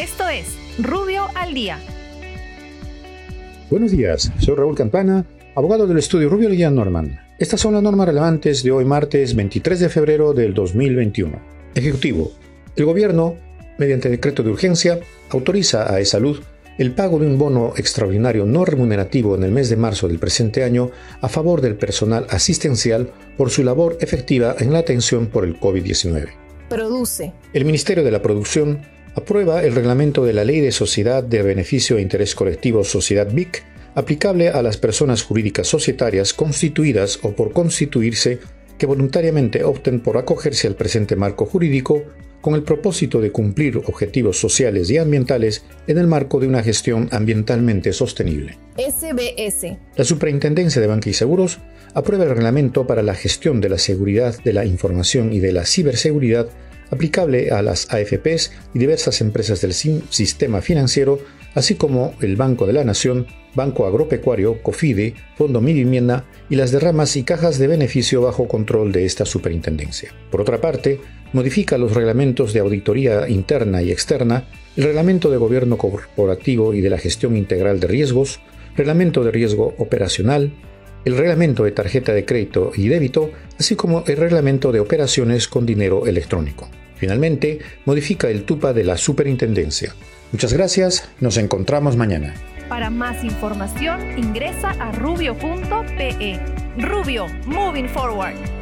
Esto es Rubio al Día. Buenos días, soy Raúl Campana, abogado del estudio Rubio al Día Norman. Estas son las normas relevantes de hoy martes 23 de febrero del 2021. Ejecutivo. El gobierno, mediante decreto de urgencia, autoriza a E-Salud el pago de un bono extraordinario no remunerativo en el mes de marzo del presente año a favor del personal asistencial por su labor efectiva en la atención por el COVID-19. Produce. El Ministerio de la Producción aprueba el reglamento de la Ley de Sociedad de Beneficio e Interés Colectivo Sociedad BIC aplicable a las personas jurídicas societarias constituidas o por constituirse que voluntariamente opten por acogerse al presente marco jurídico con el propósito de cumplir objetivos sociales y ambientales en el marco de una gestión ambientalmente sostenible. SBS. La Superintendencia de Banca y Seguros aprueba el reglamento para la gestión de la seguridad de la información y de la ciberseguridad aplicable a las AFPs y diversas empresas del sistema financiero, así como el Banco de la Nación, Banco Agropecuario, COFIDE, Fondo Mi Vivienda y las derramas y cajas de beneficio bajo control de esta superintendencia. Por otra parte, modifica los reglamentos de auditoría interna y externa, el reglamento de gobierno corporativo y de la gestión integral de riesgos, reglamento de riesgo operacional, el reglamento de tarjeta de crédito y débito, así como el reglamento de operaciones con dinero electrónico. Finalmente, modifica el TUPA de la Superintendencia. Muchas gracias, nos encontramos mañana. Para más información ingresa a rubio.pe. Rubio, moving forward.